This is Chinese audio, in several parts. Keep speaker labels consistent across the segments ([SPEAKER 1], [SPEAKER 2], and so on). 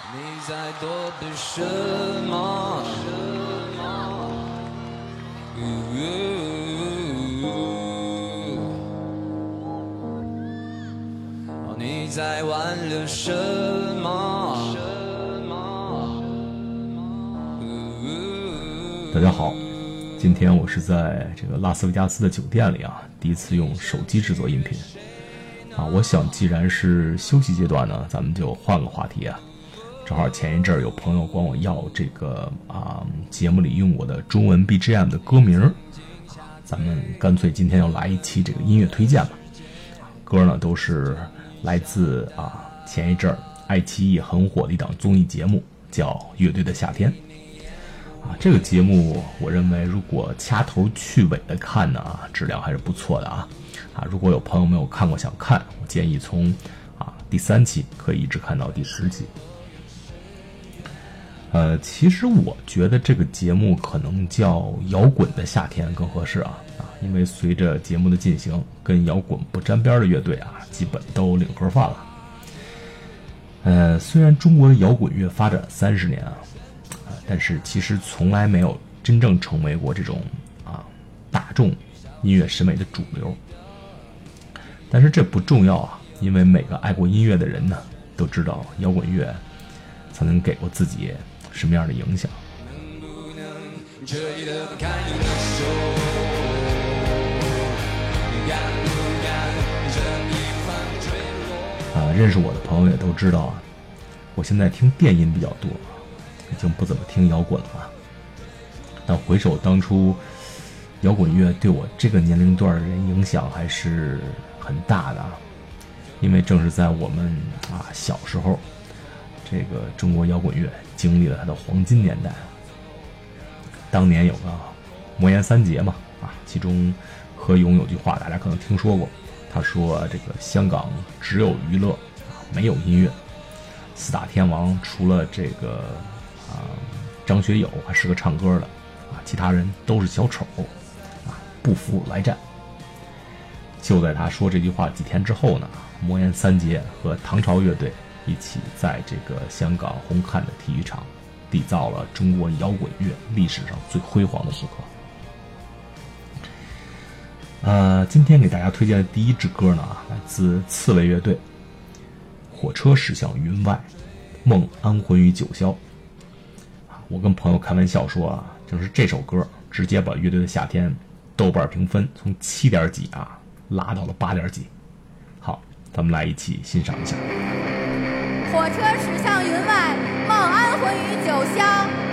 [SPEAKER 1] 你在躲避什么？哦你在挽留什么？
[SPEAKER 2] 大家好，今天我是在这个拉斯维加斯的酒店里啊，第一次用手机制作音频啊。我想，既然是休息阶段呢，咱们就换个话题啊。正好前一阵儿有朋友管我要这个啊节目里用过的中文 BGM 的歌名儿，咱们干脆今天要来一期这个音乐推荐吧。歌呢都是来自啊前一阵儿爱奇艺很火的一档综艺节目，叫《乐队的夏天》。啊，这个节目我认为如果掐头去尾的看呢，啊，质量还是不错的啊。啊，如果有朋友没有看过想看，我建议从啊第三期可以一直看到第十期。呃，其实我觉得这个节目可能叫《摇滚的夏天》更合适啊啊，因为随着节目的进行，跟摇滚不沾边的乐队啊，基本都领盒饭了。呃，虽然中国的摇滚乐发展三十年啊。但是其实从来没有真正成为过这种啊大众音乐审美的主流。但是这不重要啊，因为每个爱过音乐的人呢，都知道摇滚乐曾经给过自己什么样的影响。啊，认识我的朋友也都知道啊，我现在听电音比较多。已经不怎么听摇滚了，但回首当初，摇滚乐对我这个年龄段的人影响还是很大的，因为正是在我们啊小时候，这个中国摇滚乐经历了他的黄金年代。当年有个魔岩三杰嘛，啊，其中何勇有句话大家可能听说过，他说：“这个香港只有娱乐，没有音乐。四大天王除了这个。”啊，张学友还是个唱歌的，啊，其他人都是小丑，啊，不服来战。就在他说这句话几天之后呢，魔岩三杰和唐朝乐队一起在这个香港红磡的体育场，缔造了中国摇滚乐历史上最辉煌的时刻。呃，今天给大家推荐的第一支歌呢，来自刺猬乐队，《火车驶向云外，梦安魂于九霄》。我跟朋友开玩笑说啊，就是这首歌直接把乐队的夏天豆瓣评分从七点几啊拉到了八点几。好，咱们来一起欣赏一下。
[SPEAKER 3] 火车驶向云外，梦安魂于九霄。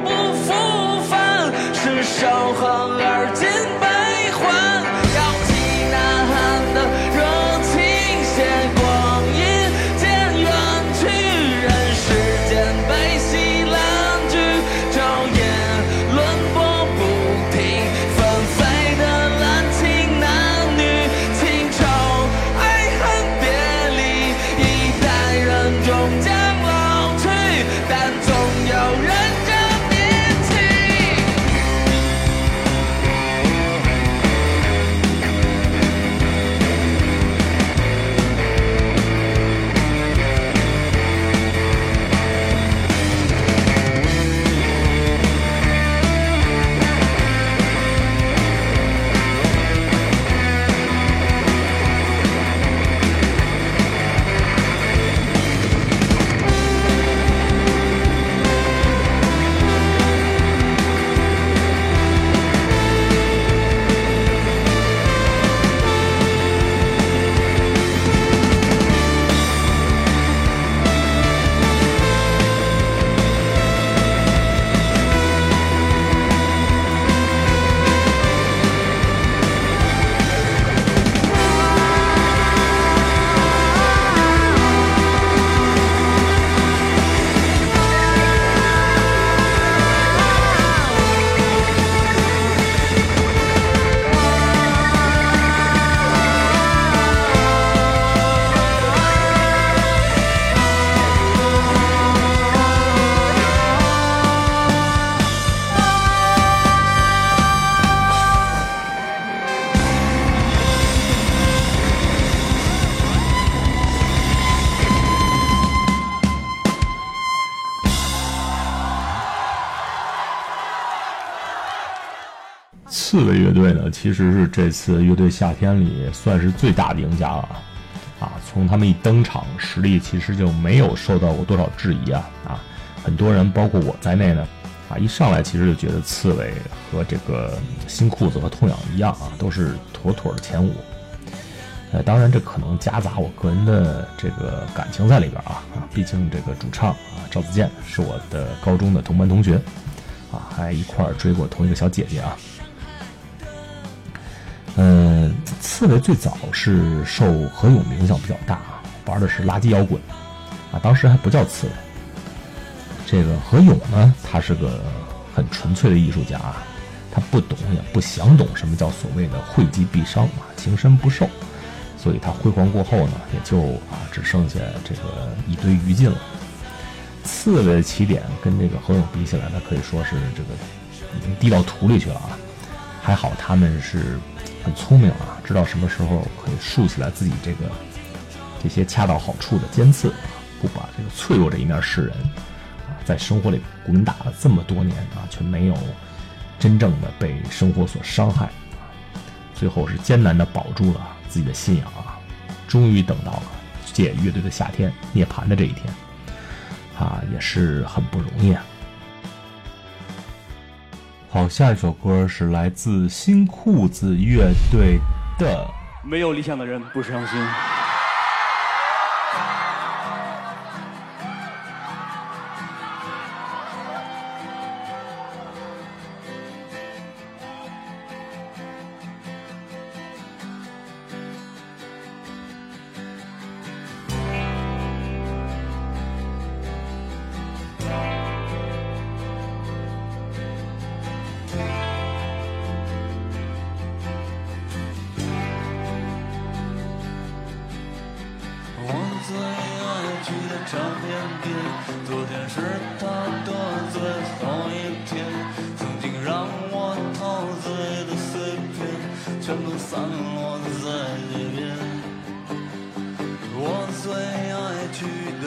[SPEAKER 1] 不复返，是伤痕
[SPEAKER 2] 刺猬乐队呢，其实是这次乐队夏天里算是最大的赢家了，啊，从他们一登场，实力其实就没有受到过多少质疑啊，啊，很多人包括我在内呢，啊，一上来其实就觉得刺猬和这个新裤子和痛痒一样啊，都是妥妥的前五。呃，当然这可能夹杂我个人的这个感情在里边啊啊，毕竟这个主唱啊赵子健是我的高中的同班同学，啊，还一块儿追过同一个小姐姐啊。嗯，刺猬最早是受何勇的影响比较大啊，玩的是垃圾摇滚，啊，当时还不叫刺猬。这个何勇呢，他是个很纯粹的艺术家啊，他不懂也不想懂什么叫所谓的惠及必伤啊，情深不寿，所以他辉煌过后呢，也就啊只剩下这个一堆余烬了。刺猬的起点跟这个何勇比起来，那可以说是这个已经低到土里去了啊。还好他们是很聪明啊，知道什么时候可以竖起来自己这个这些恰到好处的尖刺，不把这个脆弱这一面示人啊。在生活里滚打了这么多年啊，却没有真正的被生活所伤害啊。最后是艰难的保住了自己的信仰啊，终于等到了借乐队的夏天涅槃的这一天啊，也是很不容易啊。好，下一首歌是来自新裤子乐队的
[SPEAKER 4] 没有理想的人不伤心。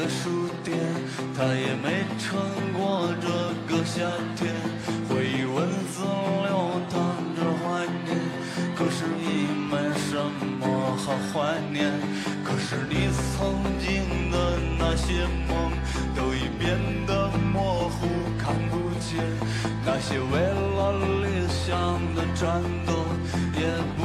[SPEAKER 1] 书店，他也没撑过这个夏天。回忆文字流淌着怀念，可是已没什么好怀念。可是你曾经的那些梦，都已变得模糊，看不见。那些为了理想的战斗，也不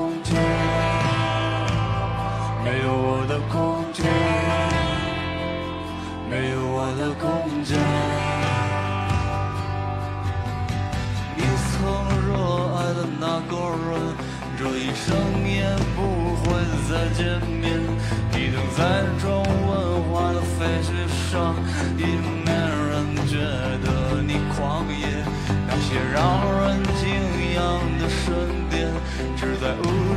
[SPEAKER 1] 个人，这一生也不会再见面。你停在中文化的废墟上，已经没人觉得你狂野。那些让人敬仰的神殿，只在无。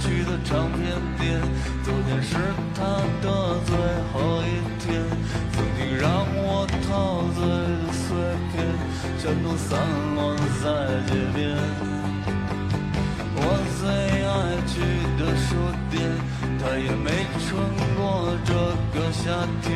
[SPEAKER 1] 去的唱片店，昨天是他的最后一天。曾经让我陶醉的碎片，全都散落在街边。我最爱去的书店，他也没撑过这个夏天。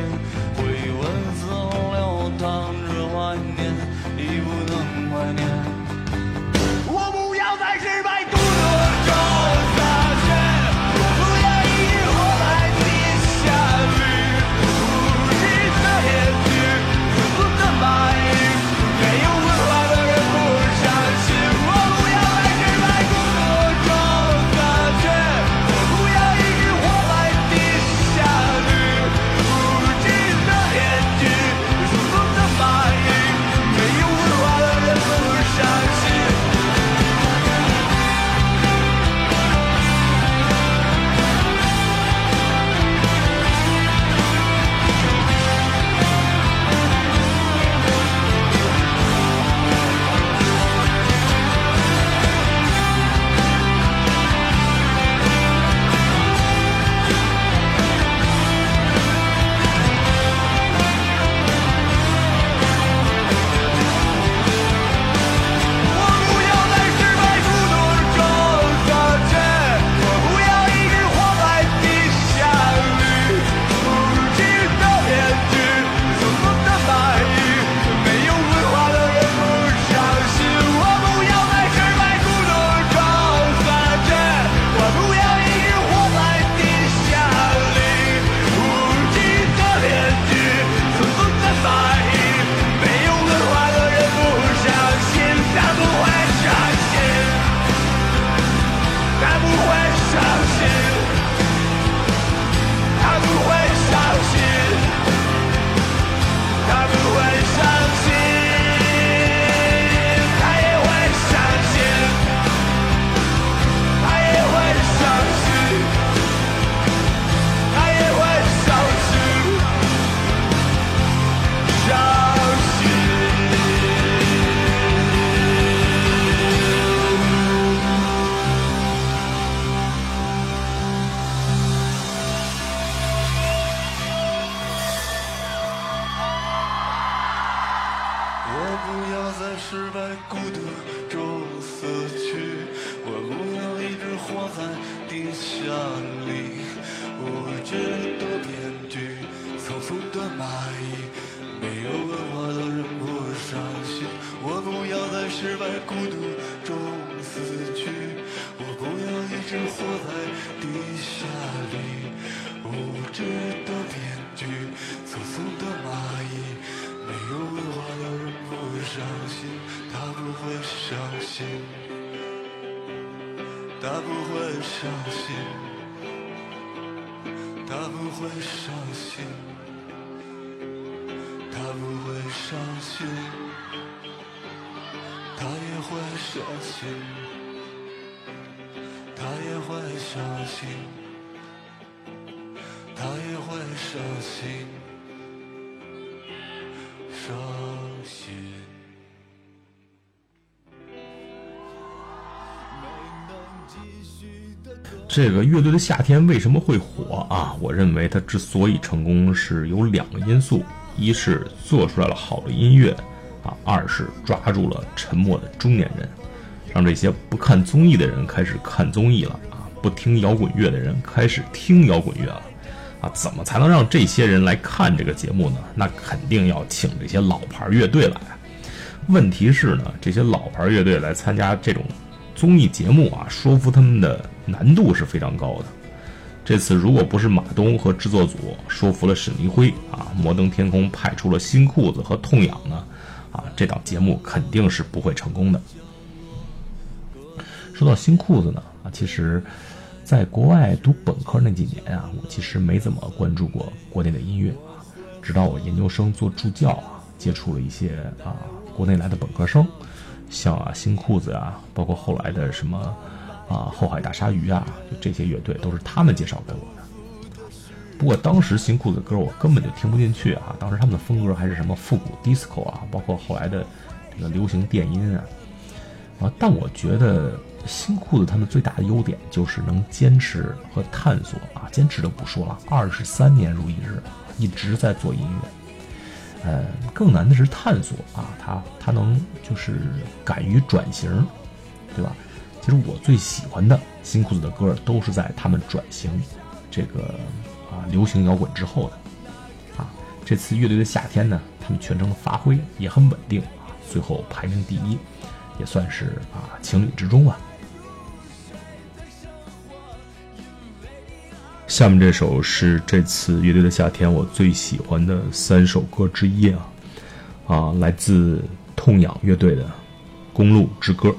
[SPEAKER 1] 他不会
[SPEAKER 5] 伤心，他不会伤心，他也会伤心。他也会伤心。他也会伤心。
[SPEAKER 2] 这个乐队的夏天为什么会火啊？我认为它之所以成功是有两个因素：一是做出来了好的音乐，啊；二是抓住了沉默的中年人，让这些不看综艺的人开始看综艺了啊，不听摇滚乐的人开始听摇滚乐了啊。怎么才能让这些人来看这个节目呢？那肯定要请这些老牌乐队来。问题是呢，这些老牌乐队来参加这种综艺节目啊，说服他们的。难度是非常高的。这次如果不是马东和制作组说服了沈黎辉啊，摩登天空派出了新裤子和痛痒呢，啊，这档节目肯定是不会成功的。说到新裤子呢，啊，其实，在国外读本科那几年啊，我其实没怎么关注过国内的音乐啊，直到我研究生做助教啊，接触了一些啊国内来的本科生，像啊新裤子啊，包括后来的什么。啊，后海大鲨鱼啊，就这些乐队都是他们介绍给我的。不过当时新裤子的歌我根本就听不进去啊，当时他们的风格还是什么复古 disco 啊，包括后来的这个流行电音啊。啊，但我觉得新裤子他们最大的优点就是能坚持和探索啊，坚持就不说了，二十三年如一日，一直在做音乐。呃，更难的是探索啊，他他能就是敢于转型，对吧？其实我最喜欢的新裤子的歌，都是在他们转型这个啊流行摇滚之后的啊。这次乐队的夏天呢，他们全程的发挥也很稳定啊，最后排名第一，也算是啊情理之中吧。下面这首是这次乐队的夏天我最喜欢的三首歌之一啊啊，来自痛仰乐队的《公路之歌》。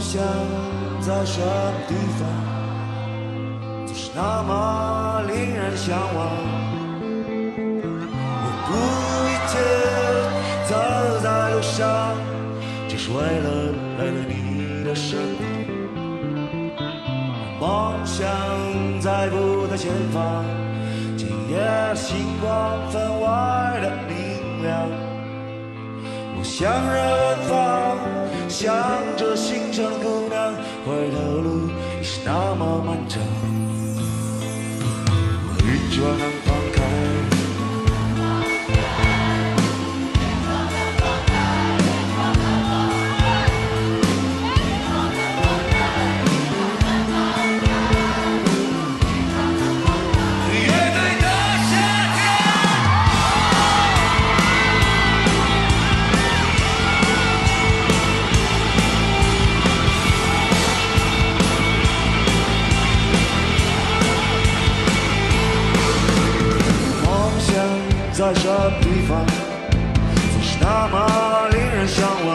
[SPEAKER 5] 梦想在什么地方，总是那么令人向往。我不一切走在路上，就是为了来到你的身旁。梦想在不在前方，今夜星光分外的明亮。我向着远方，想着心上的姑娘，回头路已是那么漫长。我一直方，总是那么令人向往。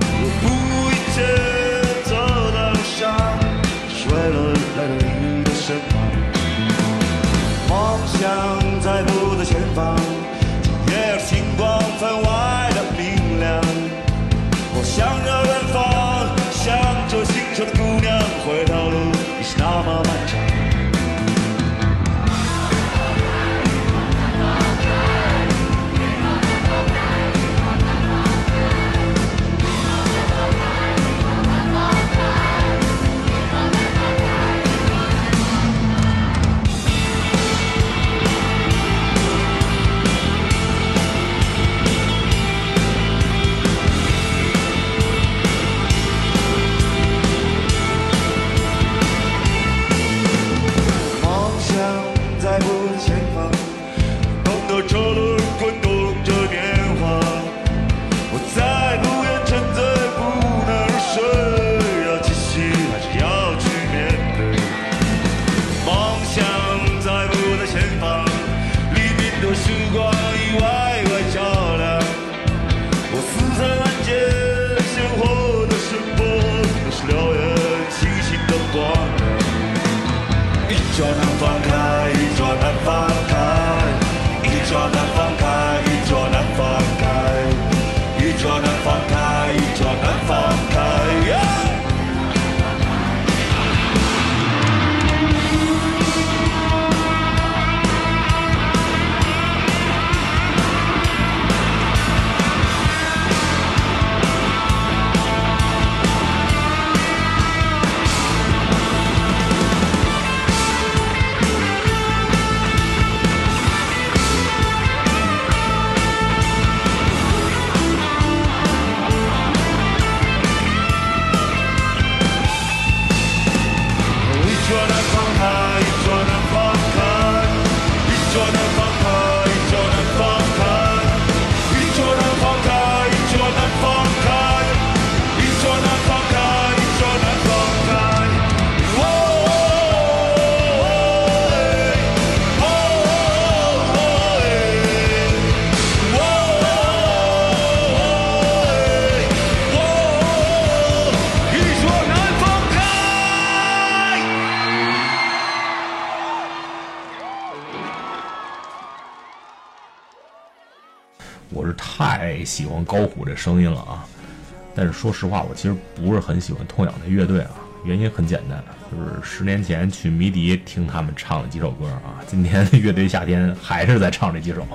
[SPEAKER 5] 不顾一切走在路上，是为了来到你的身旁。梦想在不在前方，今夜的星光分外
[SPEAKER 2] 高虎这声音了啊！但是说实话，我其实不是很喜欢痛仰的乐队啊。原因很简单，就是十年前去迷笛听他们唱了几首歌啊，今天乐队夏天还是在唱这几首。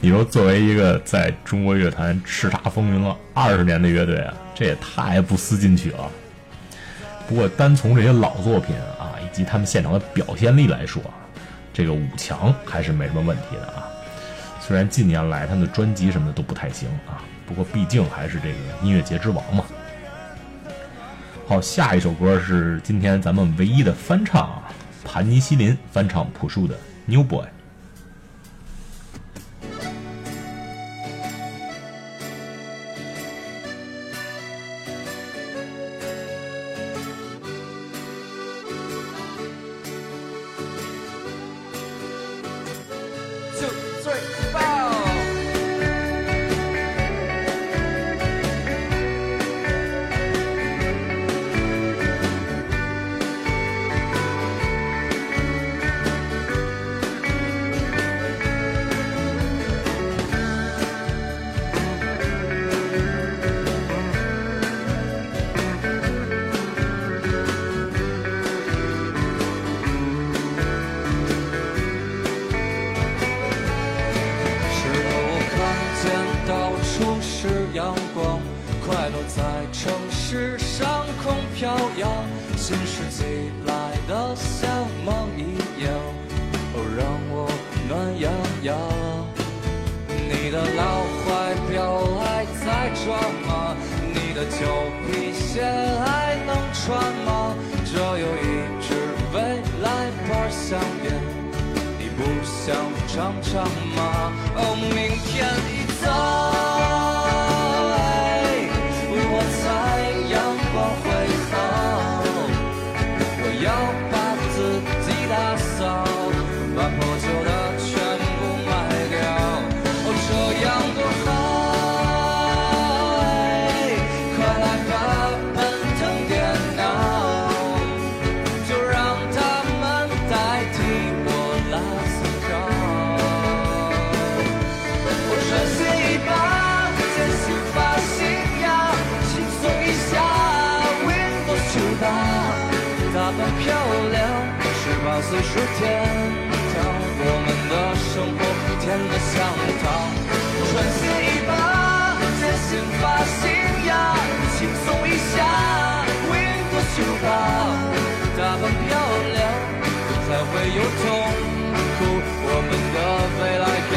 [SPEAKER 2] 你说，作为一个在中国乐坛叱咤风云了二十年的乐队啊，这也太不思进取了。不过，单从这些老作品啊，以及他们现场的表现力来说，这个五强还是没什么问题的啊。虽然近年来他的专辑什么的都不太行啊，不过毕竟还是这个音乐节之王嘛。好，下一首歌是今天咱们唯一的翻唱啊，盘尼西林翻唱朴树的《New Boy》。
[SPEAKER 6] 在城市上空飘扬，新世纪来的像梦一样，哦，让我暖洋洋。你的老怀表还在装吗？你的旧皮鞋还能穿吗？这有一支未来牌香烟。你不想尝尝吗？哦，明天一早，十八岁是天堂，我们的生活甜得像糖。穿新衣吧，剪新发型呀，轻松一下，Windows 九八。打扮漂亮，才会有痛苦。我们的未来该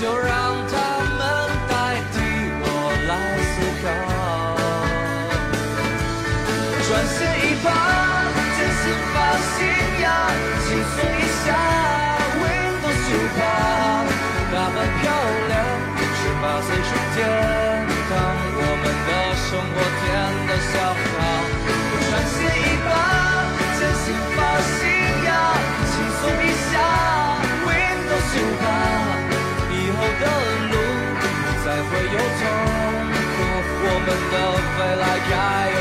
[SPEAKER 6] your like I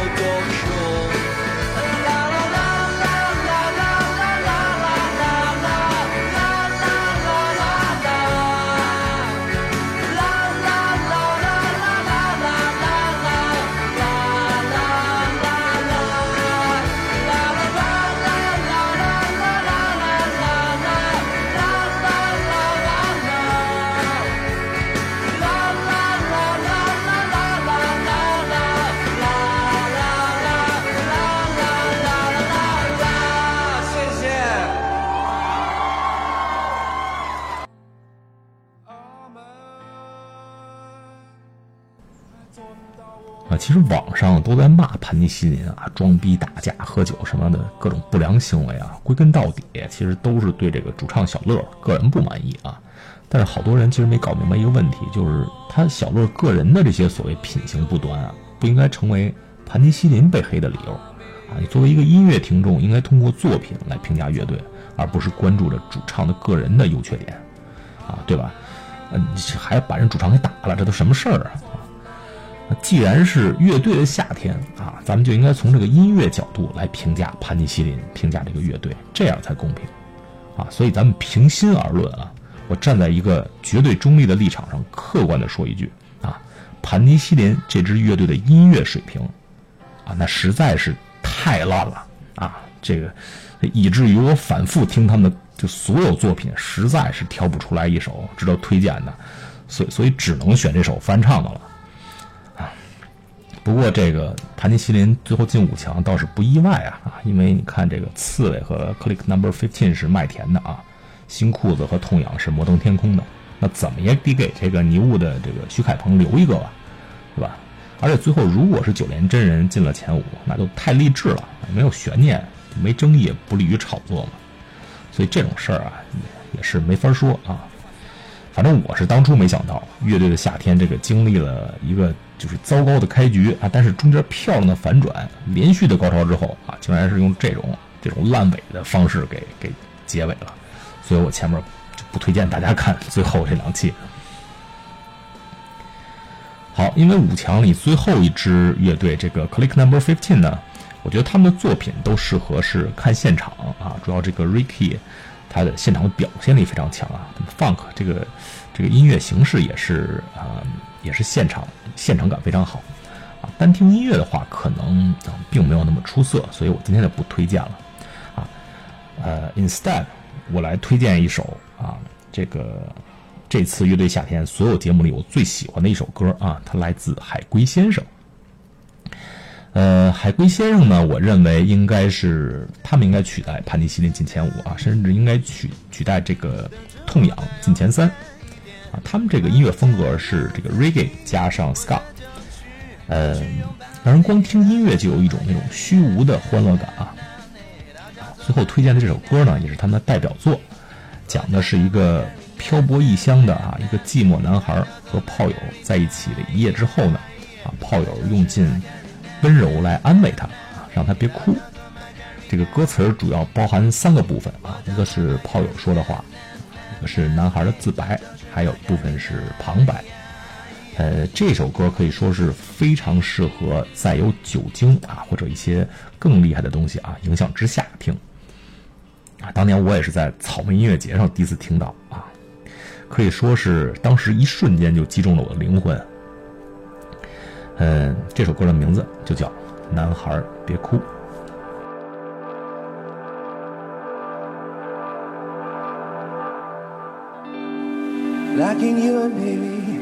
[SPEAKER 2] 其实网上都在骂盘尼西林啊，装逼、打架、喝酒什么的各种不良行为啊，归根到底其实都是对这个主唱小乐个人不满意啊。但是好多人其实没搞明白一个问题，就是他小乐个人的这些所谓品行不端啊，不应该成为盘尼西林被黑的理由啊。你作为一个音乐听众，应该通过作品来评价乐队，而不是关注着主唱的个人的优缺点啊，对吧？嗯，还把人主唱给打了，这都什么事儿啊？既然是乐队的夏天啊，咱们就应该从这个音乐角度来评价盘尼西林，评价这个乐队，这样才公平啊。所以咱们平心而论啊。我站在一个绝对中立的立场上，客观的说一句啊，盘尼西林这支乐队的音乐水平，啊，那实在是太烂了啊！这个以至于我反复听他们的就所有作品，实在是挑不出来一首值得推荐的，所所以只能选这首翻唱的了。不过这个盘尼西林最后进五强倒是不意外啊啊，因为你看这个刺猬和 Click Number Fifteen 是麦田的啊。新裤子和痛痒是摩登天空的，那怎么也得给这个尼雾的这个徐凯鹏留一个吧，是吧？而且最后如果是九连真人进了前五，那就太励志了，没有悬念，没争议，不利于炒作嘛。所以这种事儿啊，也是没法说啊。反正我是当初没想到，乐队的夏天这个经历了一个就是糟糕的开局啊，但是中间漂亮的反转，连续的高潮之后啊，竟然是用这种这种烂尾的方式给给结尾了。所以我前面就不推荐大家看最后这两期。好，因为五强里最后一支乐队这个 Click Number Fifteen 呢，我觉得他们的作品都适合是看现场啊，主要这个 Ricky 他的现场的表现力非常强啊，Funk 这个这个音乐形式也是啊，也是现场现场感非常好啊。单听音乐的话，可能并没有那么出色，所以我今天就不推荐了啊。呃，Instead。我来推荐一首啊，这个这次乐队夏天所有节目里我最喜欢的一首歌啊，它来自海龟先生。呃，海龟先生呢，我认为应该是他们应该取代潘尼西林进前五啊，甚至应该取取代这个痛痒进前三啊。他们这个音乐风格是这个 reggae 加上 ska，呃，让人光听音乐就有一种那种虚无的欢乐感啊。最后推荐的这首歌呢，也是他们的代表作，讲的是一个漂泊异乡的啊一个寂寞男孩和炮友在一起的一夜之后呢，啊炮友用尽温柔来安慰他啊，让他别哭。这个歌词主要包含三个部分啊，一个是炮友说的话，一个是男孩的自白，还有一部分是旁白。呃，这首歌可以说是非常适合在有酒精啊或者一些更厉害的东西啊影响之下听。啊，当年我也是在草莓音乐节上第一次听到啊，可以说是当时一瞬间就击中了我的灵魂。嗯，这首歌的名字就叫《男孩别哭》。
[SPEAKER 7] in your and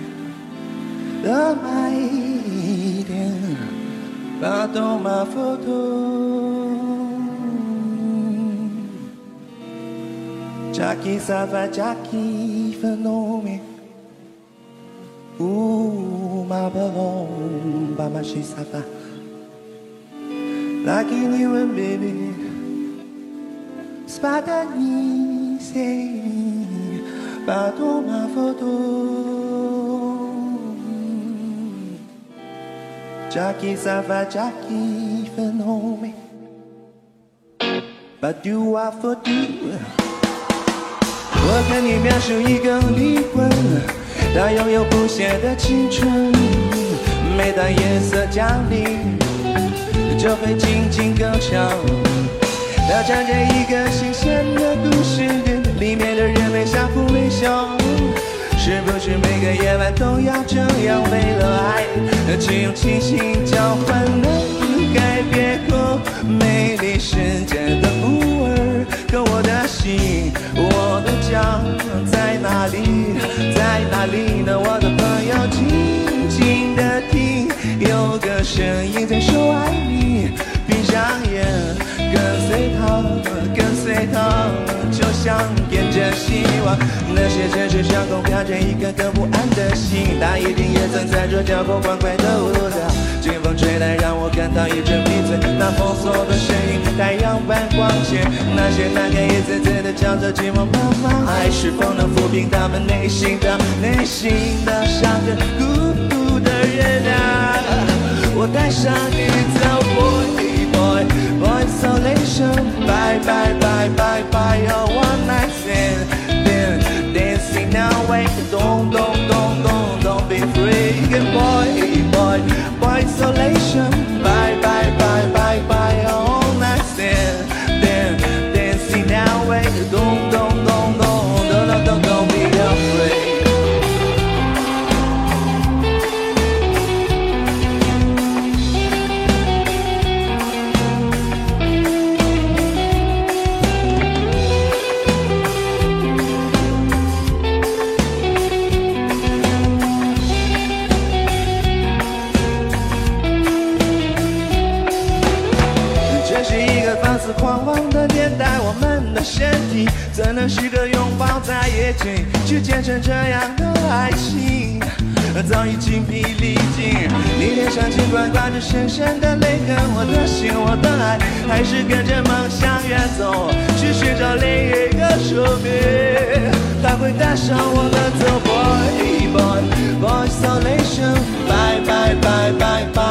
[SPEAKER 7] the maiden va a tomar foto Jackie Sava Jackie Phenome Ooh, my balloon, my she suffer. Like in you and baby, spada Spadani say. Pas ma photo Já que ça va, já que fenômeno But you are for you 我看你描述一个灵魂，它拥有不懈的青春。每当夜色降临，就会静静歌唱。它唱着一个新鲜的故事，里面的人们相互微笑。是不是每个夜晚都要这样？为了爱，只用清醒交换，能改变过美丽世界的孤儿。可我的心，我的家在哪里？在哪里呢？我的朋友，静静的听，有个声音在说爱你。闭上眼，跟随他，跟随他，就像眼。着希望。那些城市上空飘着一颗颗不安的心，它一定也曾在这交错欢快的舞蹈。清风吹来，让我感到一阵迷醉。那封锁的声音，太阳般光线。那些男孩一次次的叫着寂寞妈妈，爱是否能抚平他们内心的、内心的伤着孤独的人啊？我带上你走会带上我，little boy，boy，boy isolation，bye bye bye bye bye。